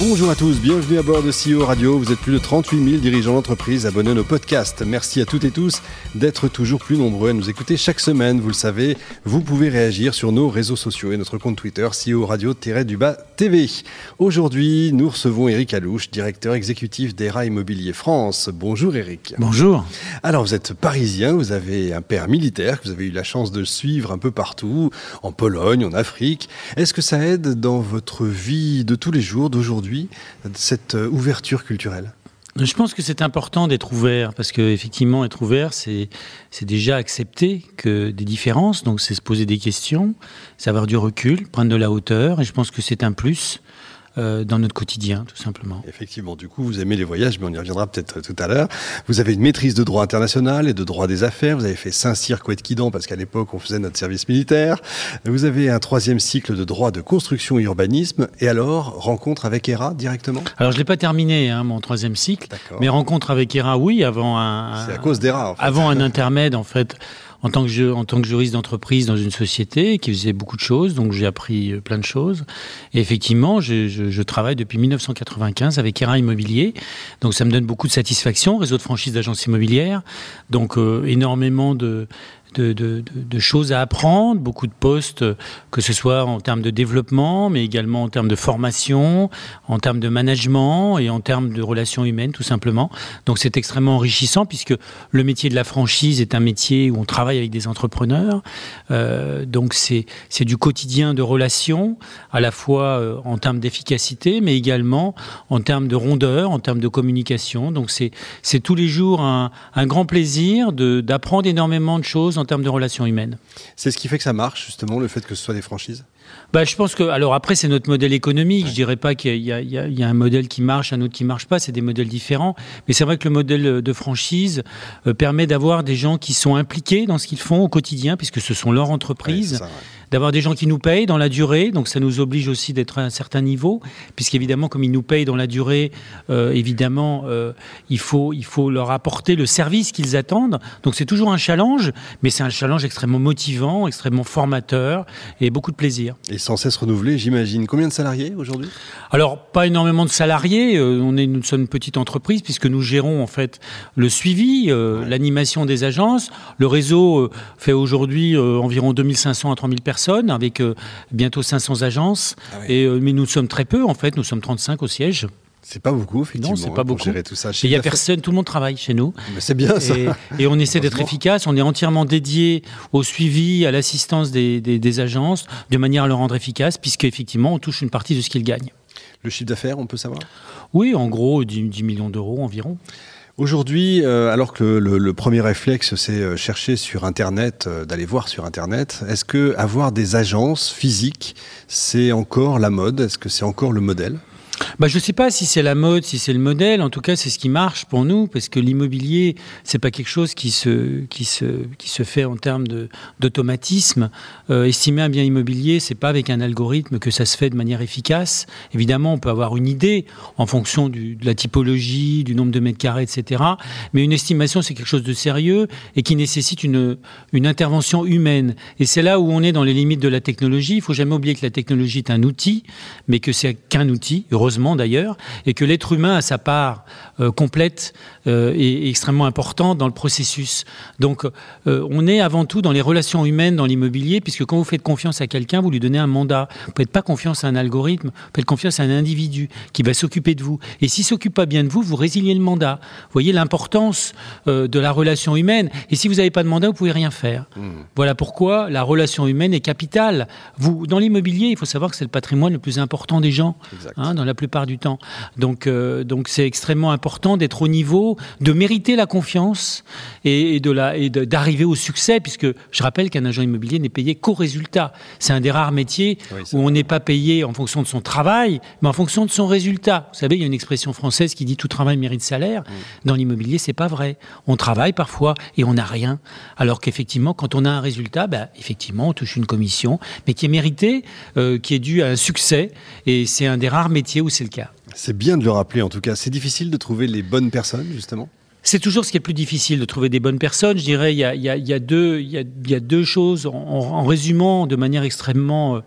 Bonjour à tous, bienvenue à bord de CEO Radio. Vous êtes plus de 38 000 dirigeants d'entreprise abonnés à nos podcasts. Merci à toutes et tous d'être toujours plus nombreux à nous écouter chaque semaine. Vous le savez, vous pouvez réagir sur nos réseaux sociaux et notre compte Twitter CEO Radio-du-bas TV. Aujourd'hui, nous recevons Eric Alouche, directeur exécutif d'ERA Immobilier France. Bonjour Eric. Bonjour. Alors vous êtes parisien, vous avez un père militaire que vous avez eu la chance de suivre un peu partout, en Pologne, en Afrique. Est-ce que ça aide dans votre vie de tous les jours d'aujourd'hui cette euh, ouverture culturelle. Je pense que c'est important d'être ouvert parce qu'effectivement, être ouvert, c'est déjà accepter que des différences, donc c'est se poser des questions, c'est avoir du recul, prendre de la hauteur, et je pense que c'est un plus euh, dans notre quotidien, tout simplement. Effectivement, du coup, vous aimez les voyages, mais on y reviendra peut-être euh, tout à l'heure. Vous avez une maîtrise de droit international et de droit des affaires. Vous avez fait Saint-Cyr, Couette-Quidan, parce qu'à l'époque, on faisait notre service militaire. Vous avez un troisième cycle de droit de construction et urbanisme. Et alors, rencontre avec ERA directement? Alors, je ne l'ai pas terminé, hein, mon troisième cycle. Mais rencontre avec ERA, oui, avant un. C'est à cause d'ERA, en fait. Avant un intermède, en fait en tant que, juriste d'entreprise dans une société qui faisait beaucoup de choses, donc j'ai appris euh, plein de choses. Et effectivement, je, je, je travaille depuis 1995 avec ERA Immobilier, donc ça me donne beaucoup de satisfaction, réseau de franchise d'agences immobilières, donc euh, énormément de de, choses à apprendre, beaucoup de postes, que ce soit en termes de développement, mais également en termes de formation, en termes de management et en termes de relations humaines, tout simplement. Donc c'est extrêmement enrichissant puisque le métier de la franchise est un métier où on travaille avec des entrepreneurs. Euh, donc c'est du quotidien de relations, à la fois euh, en termes d'efficacité, mais également en termes de rondeur, en termes de communication. Donc c'est tous les jours un grand plaisir d'apprendre énormément de choses en termes de relations humaines. C'est ce qui fait que ça marche, justement, le fait que ce soit des franchises? Bah, je pense que, alors après, c'est notre modèle économique. Je dirais pas qu'il y, y, a un modèle qui marche, un autre qui marche pas. C'est des modèles différents. Mais c'est vrai que le modèle de franchise euh, permet d'avoir des gens qui sont impliqués dans ce qu'ils font au quotidien, puisque ce sont leurs entreprises d'avoir des gens qui nous payent dans la durée, donc ça nous oblige aussi d'être à un certain niveau, puisqu'évidemment, comme ils nous payent dans la durée, euh, évidemment, euh, il, faut, il faut leur apporter le service qu'ils attendent. Donc c'est toujours un challenge, mais c'est un challenge extrêmement motivant, extrêmement formateur et beaucoup de plaisir. Et sans cesse renouvelé, j'imagine. Combien de salariés aujourd'hui? Alors, pas énormément de salariés. Euh, on est, nous sommes une petite entreprise, puisque nous gérons en fait le suivi, euh, l'animation des agences. Le réseau euh, fait aujourd'hui environ 2500 à 3000 personnes avec euh, bientôt 500 agences. Ah et, euh, mais nous sommes très peu, en fait. Nous sommes 35 au siège. C'est pas beaucoup, effectivement. Non, c'est pas hein, beaucoup. Gérer tout ça. Il y a personne, tout le monde travaille chez nous. c'est bien ça. Et, on essaie d'être efficace. On est entièrement dédié au suivi, à l'assistance des, des, agences, de manière à le rendre efficace, puisqu'effectivement, on touche une partie de ce qu'ils gagnent. Le chiffre d'affaires, on peut savoir? Oui, en gros, 10 millions d'euros environ. Aujourd'hui, euh, alors que le, premier réflexe, c'est euh, chercher sur Internet, euh, d'aller voir sur Internet, est-ce que avoir des agences physiques, c'est encore la mode? Est-ce que c'est encore le modèle? Bah, je ne sais pas si c'est la mode, si c'est le modèle. En tout cas, c'est ce qui marche pour nous, parce que l'immobilier, c'est pas quelque chose qui se, qui se, qui se fait en termes d'automatisme. Euh, estimer un bien immobilier, c'est pas avec un algorithme que ça se fait de manière efficace. Évidemment, on peut avoir une idée en fonction de la typologie, du nombre de mètres carrés, etc. Mais une estimation, c'est quelque chose de sérieux et qui nécessite une, une intervention humaine. Et c'est là où on est dans les limites de la technologie. Il faut jamais oublier que la technologie est un outil, mais que c'est qu'un outil, d'ailleurs, et que l'être humain a sa part euh, complète euh, et, extrêmement importante dans le processus. Donc euh, on est avant tout dans les relations humaines dans l'immobilier, puisque quand vous faites confiance à quelqu'un, vous lui donnez un mandat. Vous ne faites pas confiance à un algorithme, vous faites confiance à un individu qui va s'occuper de vous. Et s'il s'occupe pas bien de vous, vous résiliez le mandat. Vous voyez l'importance de la relation humaine. Et si vous n'avez pas de mandat, vous pouvez rien faire. Mmh. Voilà pourquoi la relation humaine est capitale. Vous, dans l'immobilier, il faut savoir que c'est le patrimoine le plus important des gens. Hein, dans la plupart du temps. Donc, euh, donc c'est extrêmement important d'être au niveau, de mériter la confiance et, de la, et d'arriver au succès, puisque je rappelle qu'un agent immobilier n'est payé qu'au résultat. C'est un des rares métiers où on n'est pas payé en fonction de son travail, mais en fonction de son résultat. Vous savez, il y a une expression française qui dit tout travail mérite salaire. Dans l'immobilier, c'est pas vrai. On travaille parfois et on n'a rien, alors qu'effectivement, quand on a un résultat, bah, effectivement, on touche une commission, mais qui est méritée, euh, qui est due à un succès, et c'est un des rares métiers où c'est le cas. C'est bien de le rappeler en tout cas. C'est difficile de trouver les bonnes personnes, justement c'est toujours ce qui est le plus difficile de trouver des bonnes personnes. Je dirais, il y a, deux, choses en, en résumant de manière extrêmement, euh,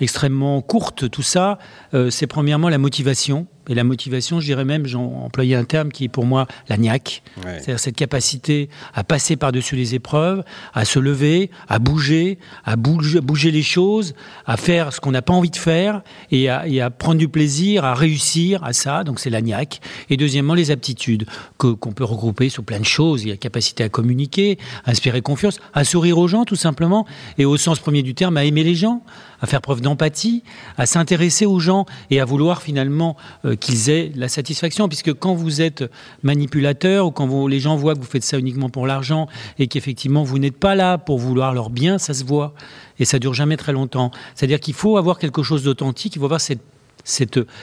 extrêmement courte tout ça. Euh, c'est premièrement la motivation. Et la motivation, je dirais même, j'ai employé un terme qui est pour moi la niaque. Ouais. C'est-à-dire cette capacité à passer par-dessus les épreuves, à se lever, à bouger, à bouger, bouger les choses, à faire ce qu'on n'a pas envie de faire et à, et à prendre du plaisir, à réussir à ça. Donc c'est la niaque. Et deuxièmement, les aptitudes que- qu'on peut regrouper sous plein de choses. Il y a la capacité à communiquer, à inspirer confiance, à sourire aux gens tout simplement. Et au sens premier du terme, à aimer les gens, à faire preuve d'empathie, à s'intéresser aux gens et à vouloir finalement euh, qu'ils aient la satisfaction. Puisque quand vous êtes manipulateur ou quand vous- les gens voient que vous faites ça uniquement pour l'argent et qu'effectivement vous n'êtes pas là pour vouloir leur bien, ça se voit. Et ça dure jamais très longtemps. C'est-à-dire qu'il faut avoir quelque chose d'authentique, il faut avoir cette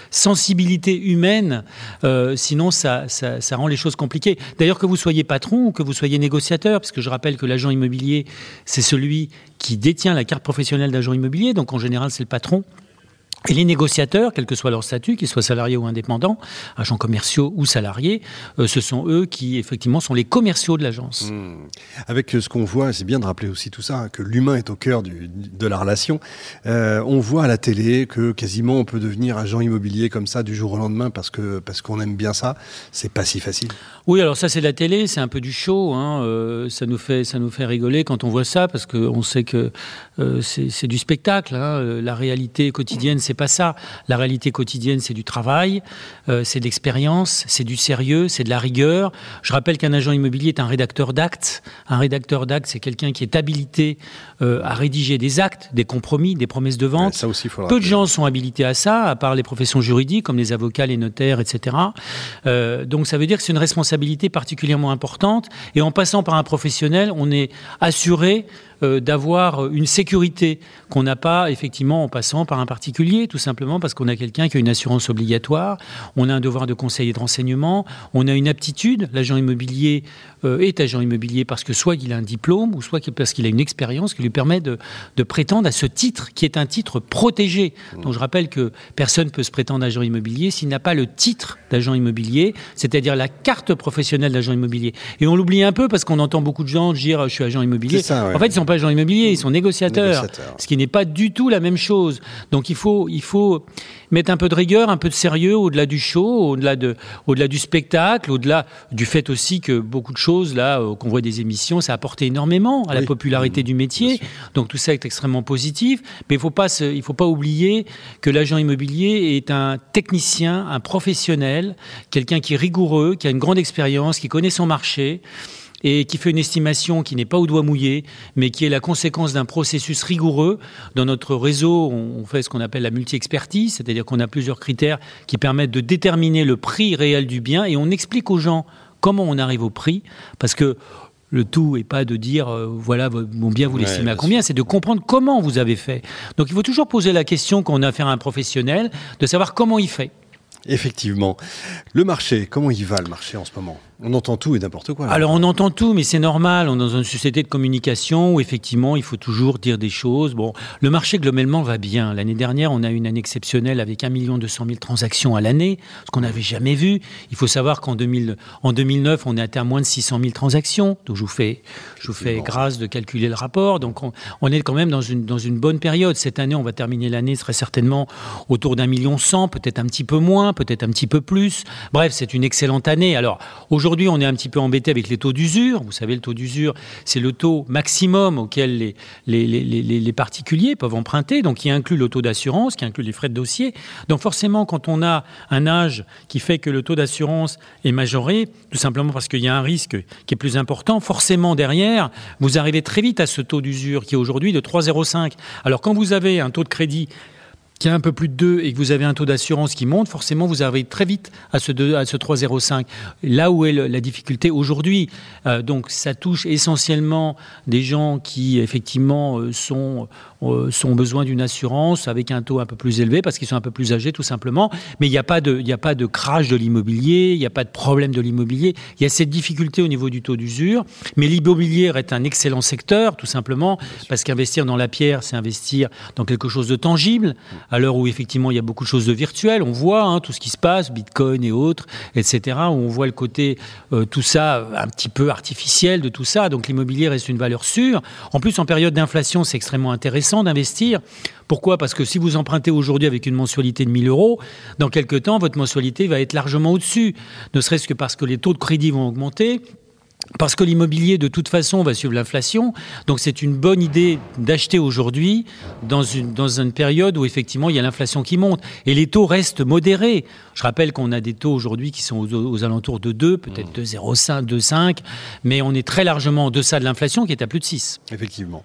sensibilité humaine, euh, sinon ça rend les choses compliquées. D'ailleurs, que vous soyez patron ou que vous soyez négociateur, puisque je rappelle que l'agent immobilier, c'est celui qui détient la carte professionnelle d'agent immobilier, donc en général c'est le patron. Et les négociateurs, quel que soit leur statut, qu'ils soient salariés ou indépendants, agents commerciaux ou salariés, euh, ce sont eux qui, effectivement, sont les commerciaux de l'agence. Hmm. Avec euh, ce qu'on voit, c'est bien de rappeler aussi tout ça, hein, que l'humain est au cœur du- de la relation. Euh, on voit à la télé que quasiment on peut devenir agent immobilier comme ça du jour au lendemain parce que parce qu'on aime bien ça. C'est pas si facile. Oui, alors ça c'est la télé, c'est un peu du show. Hein, euh, ça nous fait ça nous fait rigoler quand on voit ça parce qu'on sait que c'est c'est du spectacle. Hein, la réalité quotidienne, c'est pas ça. La réalité quotidienne, c'est du travail, euh, c'est de l'expérience, c'est du sérieux, c'est de la rigueur. Je rappelle qu'un agent immobilier est un rédacteur d'actes. Un rédacteur d'actes, c'est quelqu'un qui est habilité euh, à rédiger des actes, des compromis, des promesses de vente. Ça aussi, Peu de gens sont habilités à ça, à part les professions juridiques comme les avocats, les notaires, etc. Euh, donc ça veut dire que c'est une responsabilité particulièrement importante. Et en passant par un professionnel, on est assuré d'avoir une sécurité qu'on n'a pas effectivement en passant par un particulier, tout simplement parce qu'on a quelqu'un qui a une assurance obligatoire, on a un devoir de conseil et de renseignement, on a une aptitude. L'agent immobilier euh, est agent immobilier parce que soit il a un diplôme ou soit parce qu'il a une expérience qui lui permet de, de prétendre à ce titre qui est un titre protégé. Donc je rappelle que personne ne peut se prétendre agent immobilier s'il n'a pas le titre d'agent immobilier, c'est-à-dire la carte professionnelle d'agent immobilier. Et on l'oublie un peu parce qu'on entend beaucoup de gens dire je suis agent immobilier. C'est ça, ouais. En fait, ils sont pas agents immobiliers, ils sont négociateurs, Négociateurs. ce qui n'est pas du tout la même chose. Donc il faut, il faut mettre un peu de rigueur, un peu de sérieux au-delà du show, au-delà de, au-delà du spectacle, au-delà du fait aussi que beaucoup de choses là, euh, qu'on voit des émissions, ça a apporté énormément à la Oui. popularité Mmh, du métier. Donc tout ça est extrêmement positif. Mais il faut pas, se- il faut pas oublier que l'agent immobilier est un technicien, un professionnel, quelqu'un qui est rigoureux, qui a une grande expérience, qui connaît son marché et qui fait une estimation qui n'est pas au doigt mouillé, mais qui est la conséquence d'un processus rigoureux. Dans notre réseau, on fait ce qu'on appelle la multi-expertise, c'est-à-dire qu'on a plusieurs critères qui permettent de déterminer le prix réel du bien, et on explique aux gens comment on arrive au prix, parce que le tout n'est pas de dire, euh, voilà, vo- mon bien, vous Ouais, l'estimez à bien combien, c'est de comprendre comment vous avez fait. Donc il faut toujours poser la question quand on a affaire à un professionnel, de savoir comment il fait. Effectivement. Le marché, comment il va le marché en ce moment? On entend tout et n'importe quoi. là. Alors on entend tout, mais c'est normal. On est dans une société de communication où effectivement il faut toujours dire des choses. Bon, le marché globalement va bien. L'année dernière, on a eu une année exceptionnelle avec 1 200 000 transactions à l'année, ce qu'on n'avait jamais vu. Il faut savoir qu'en 2000 en 2009, on est atteint moins de 600 000 transactions. Donc je vous fais, je vous fais grâce de calculer le rapport. Donc on, on est quand même dans une, dans une bonne période. Cette année, on va terminer l'année très certainement autour d'un million cent, peut-être un petit peu moins, peut-être un petit peu plus. Bref, c'est une excellente année. Alors aujourd'hui, on est un petit peu embêté avec les taux d'usure. Vous savez, le taux d'usure, c'est le taux maximum auquel les, les, particuliers peuvent emprunter, donc qui inclut le taux d'assurance, qui inclut les frais de dossier. Donc forcément, quand on a un âge qui fait que le taux d'assurance est majoré, tout simplement parce qu'il y a un risque qui est plus important, forcément derrière, vous arrivez très vite à ce taux d'usure qui est aujourd'hui de 3,05. Alors quand vous avez un taux de crédit qui est un peu plus de 2 et que vous avez un taux d'assurance qui monte, forcément, vous arrivez très vite à ce, 2 à ce 3,05. Là où est la difficulté aujourd'hui. Euh, donc, ça touche essentiellement des gens qui, effectivement, euh, sont, euh, sont besoin d'une assurance avec un taux un peu plus élevé parce qu'ils sont un peu plus âgés, tout simplement. Mais il n'y a a pas de crash de l'immobilier, il n'y a pas de problème de l'immobilier. Il y a cette difficulté au niveau du taux d'usure. Mais l'immobilier est un excellent secteur, tout simplement, parce qu'investir dans la pierre, c'est investir dans quelque chose de tangible, à l'heure où effectivement il y a beaucoup de choses de virtuelles, on voit hein, tout ce qui se passe, Bitcoin et autres, etc., où on voit le côté, euh, tout ça, un petit peu artificiel de tout ça. Donc l'immobilier reste une valeur sûre. En plus, en période d'inflation, c'est extrêmement intéressant d'investir. Pourquoi? Parce que si vous empruntez aujourd'hui avec une mensualité de 1000 euros, dans quelques temps, votre mensualité va être largement au-dessus. Ne serait-ce que parce que les taux de crédit vont augmenter, parce que l'immobilier, de toute façon, va suivre l'inflation. Donc c'est une bonne idée d'acheter aujourd'hui dans une, dans une période où effectivement il y a l'inflation qui monte. Et les taux restent modérés. Je rappelle qu'on a des taux aujourd'hui qui sont aux, alentours de 2, peut-être 2,05, 2,5, mais on est très largement en deçà de l'inflation qui est à plus de 6. Effectivement.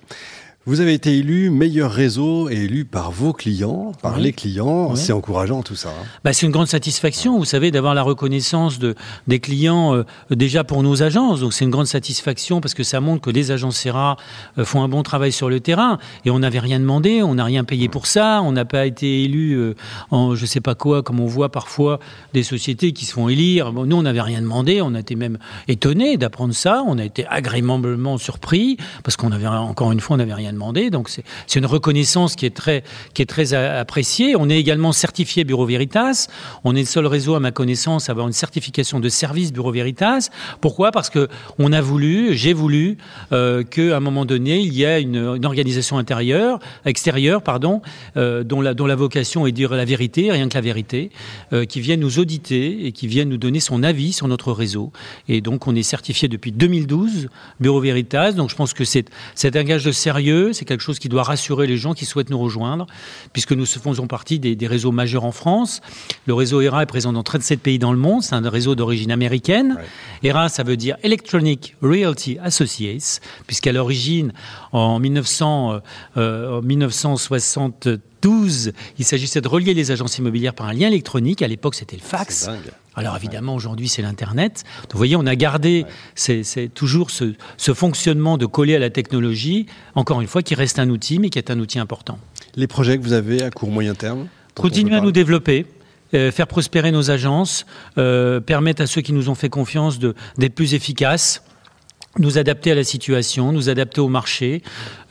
Vous avez été élu meilleur réseau et élu par vos clients, par les clients. C'est encourageant tout ça. Hein. Bah, c'est une grande satisfaction, vous savez, d'avoir la reconnaissance de, des clients euh, déjà pour nos agences. Donc c'est une grande satisfaction parce que ça montre que les agences Serra euh, font un bon travail sur le terrain. Et on n'avait rien demandé, on n'a rien payé pour ça, on n'a pas été élu euh, en je sais pas quoi, comme on voit parfois des sociétés qui se font élire. Bon, nous, on n'avait rien demandé, on a été même étonnés d'apprendre ça, on a été agréablement surpris parce qu'on avait encore une fois, on n'avait rien demandé donc c'est une reconnaissance qui est très, qui est très appréciée. On est également certifié Bureau Veritas. On est le seul réseau, à ma connaissance, à avoir une certification de service Bureau Veritas. Pourquoi? Parce que on a voulu, j'ai voulu euh, qu'à un moment donné, il y ait une, organisation intérieure, extérieure, pardon, euh, dont, la, dont la vocation est de dire la vérité, rien que la vérité, euh, qui vienne nous auditer et qui vienne nous donner son avis sur notre réseau. Et donc on est certifié depuis 2012 Bureau Veritas. Donc je pense que c'est un gage de sérieux c'est quelque chose qui doit rassurer les gens qui souhaitent nous rejoindre, puisque nous faisons partie des, réseaux majeurs en France. Le réseau ERA est présent dans 37 pays dans le monde, c'est un réseau d'origine américaine. ERA, ça veut dire Electronic Realty Associates, puisqu'à l'origine, en 1900, euh, 1972, il s'agissait de relier les agences immobilières par un lien électronique. À l'époque, c'était le fax. Alors évidemment, aujourd'hui, c'est l'Internet. vous voyez, on a gardé c'est toujours ce, fonctionnement de coller à la technologie, encore une fois, qui reste un outil, mais qui est un outil important. Les projets que vous avez à court moyen terme Continuer à nous développer. Euh, faire prospérer nos agences, euh, permettre à ceux qui nous ont fait confiance d'être plus efficaces, nous adapter à la situation, nous adapter au marché,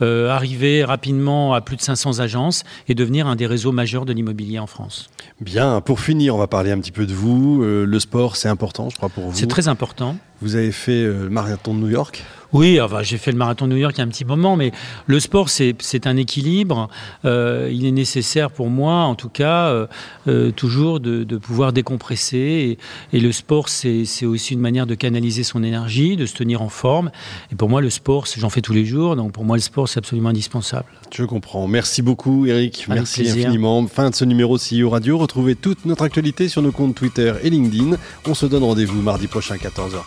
euh, arriver rapidement à plus de 500 agences et devenir un des réseaux majeurs de l'immobilier en France. Bien, pour finir, on va parler un petit peu de vous. Euh, le sport, c'est important, je crois, pour vous. C'est très important. Vous avez fait euh, le marathon de New York? Oui, enfin, j'ai fait le marathon de New York il y a un petit moment, mais le sport, c'est un équilibre. Euh, il est nécessaire pour moi, en tout cas, euh, toujours de, de, pouvoir décompresser. Et, et le sport, c'est aussi une manière de canaliser son énergie, de se tenir en forme. Et pour moi, le sport, j'en fais tous les jours, donc pour moi, le sport, c'est absolument indispensable. Je comprends. Merci beaucoup, Eric. Merci infiniment. Fin de ce numéro CEO Radio. Retrouvez toute notre actualité sur nos comptes Twitter et LinkedIn. On se donne rendez-vous mardi prochain, 14h